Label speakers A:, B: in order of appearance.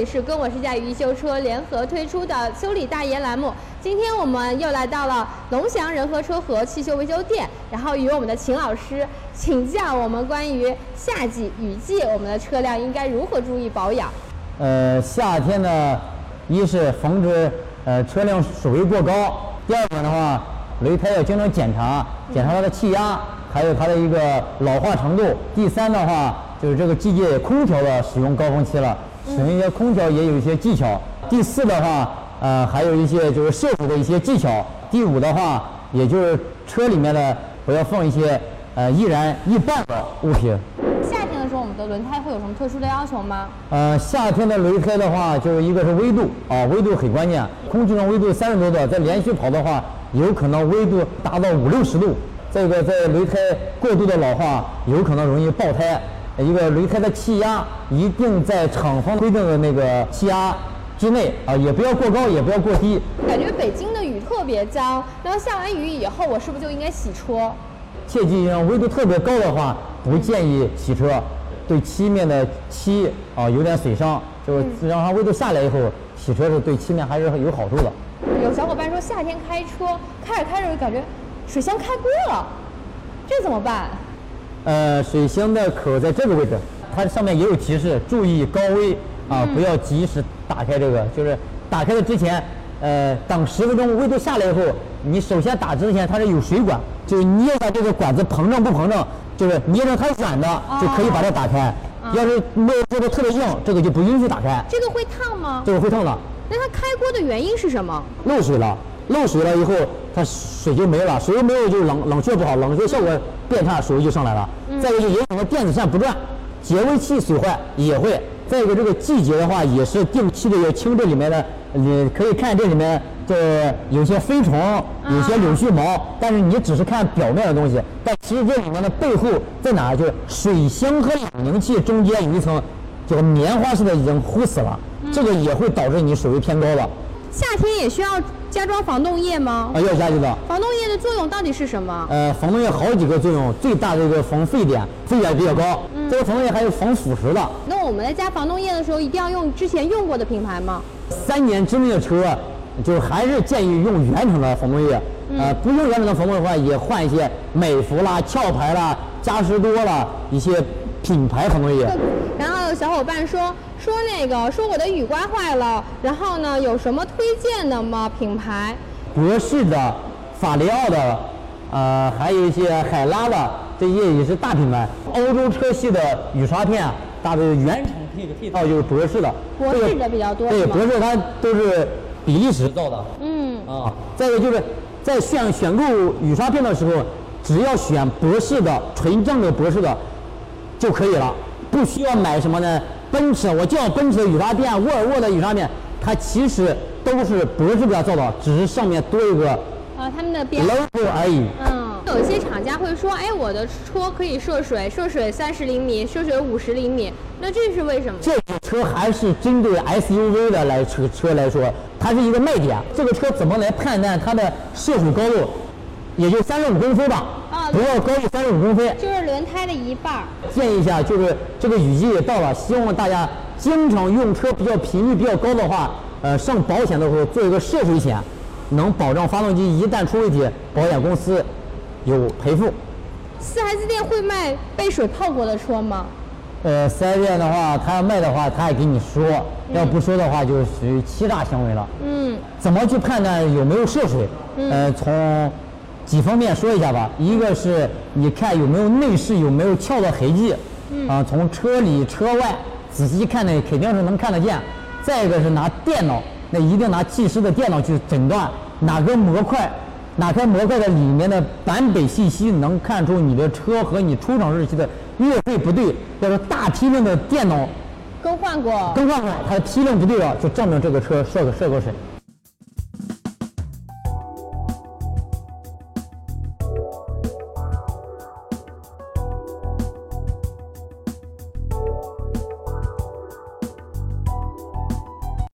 A: 里是跟我是家与一修车联合推出的修理大爷栏目。今天我们又来到了龙翔仁和车和汽修维修店，然后与我们的秦老师请教我们关于夏季、雨季我们的车辆应该如何注意保养。
B: 呃，夏天呢，一是防止呃车辆水位过高，第二个的话，轮胎要经常检查，检查它的气压，还有它的一个老化程度。第三的话，就是这个季节空调的使用高峰期了，使用一些空调也有一些技巧。第四的话，呃，还有一些就是涉水的一些技巧。第五的话，也就是车里面的不要放一些呃易燃易爆的物品。
A: 夏天的时候，我们的轮胎会有什么特殊的要求吗？
B: 呃，夏天的轮胎的话，就是一个是温度啊，温度很关键。空气中温度三十多度，再连续跑的话，有可能温度达到五六十度。这个在轮胎过度的老化，有可能容易爆胎。一个轮胎的气压一定在厂方规定的那个气压之内啊，也不要过高，也不要过低。
A: 感觉北京的雨特别脏，然后下完雨以后，我是不是就应该洗车？
B: 切记，像温度特别高的话，不建议洗车，对漆面的漆啊有点损伤，就是让它温度下来以后，洗车是对漆面还是有好处的。
A: 有小伙伴说夏天开车开着开着就感觉水箱开锅了，这怎么办？
B: 呃，水箱的口在这个位置，它上面也有提示，注意高温啊，不要及时打开这个，就是打开的之前，呃，等十分钟温度下来以后，你首先打之前它是有水管，就是捏下这个管子膨胀不膨胀，就是捏着它软的就可以把它打开，要是没有做的特别硬，这个就不允许打开，
A: 这个会烫吗？
B: 这个会烫的。
A: 那它开锅的原因是什么？
B: 漏水了，漏水了以后，它水就没了，水没有就冷冷却不好，冷却效果变差，水位就上来了。再一个就影响到电子扇不转，节温器损坏也会。再一个这个季节的话，也是定期的要清这里面的，你可以看这里面这有些飞虫，有些柳絮毛，但是你只是看表面的东西，但其实这里面的背后在哪？就是水箱和冷凝器中间有一层叫棉花似的已经糊死了，这个也会导致你水位偏高的。
A: 夏天也需要加装防冻液吗？
B: 啊，要加这个。
A: 防冻液的作用到底是什么？
B: 呃，防冻液好几个作用，最大的一个防沸点，沸点比较高。这个防冻液还有防腐蚀的。
A: 那我们在加防冻液的时候，一定要用之前用过的品牌吗？
B: 三年之内的车，就还是建议用原厂的防冻液。呃，不用原厂的防冻液的话，也换一些美孚啦、壳牌啦、嘉实多啦一些品牌防冻液。
A: 然后有小伙伴说说那个说我的雨刮坏了，然后呢有什么推荐的吗？品牌？
B: 博士的、法雷奥的，呃，还有一些海拉的，这些也是大品牌。欧洲车系的雨刷片，大的原厂配的配套就是博士的。
A: 博士的比较多
B: 对，博士它都是比利时造的。
A: 嗯，
B: 啊，再一个就是在选选购雨刷片的时候，只要选博士的纯正的博士的就可以了，不需要买什么呢？奔驰，我叫奔驰的雨刷片，沃尔沃的雨刷片，它其实都是博士给它造的，只是上面多一个
A: 啊，他们的标
B: logo 而已。
A: 嗯，有一些厂家会说，哎，我的车可以涉水，涉水三十厘米，涉水五十厘米，那这是为什么？
B: 这个车还是针对 SUV 的来车车来说，它是一个卖点。这个车怎么来判断它的涉水高度？也就三十五公分吧，
A: 啊
B: 不要高于三十五公分。
A: 就是轮胎的一半儿。
B: 建议一下，就是这个雨季也到了，希望大家经常用车比较频率比较高的话，呃，上保险的时候做一个涉水险，能保障发动机一旦出问题，保险公司有赔付。
A: 四 S 店会卖被水泡过的车吗？
B: 呃，四 S 店的话，他要卖的话，他也给你说，要不说的话，就属于欺诈行为了。
A: 嗯，
B: 怎么去判断有没有涉水？呃，从几方面说一下吧。一个是你看有没有内饰有没有翘的痕迹，啊，从车里车外仔细看呢，肯定是能看得见。再一个是拿电脑，那一定拿技师的电脑去诊断哪个模块，哪块模块的里面的版本信息能看出你的车和你出厂日期的月份不对。要是大批量的电脑
A: 更换过。
B: 更换过，它的批量不对了，就证明这个车涉过涉过水。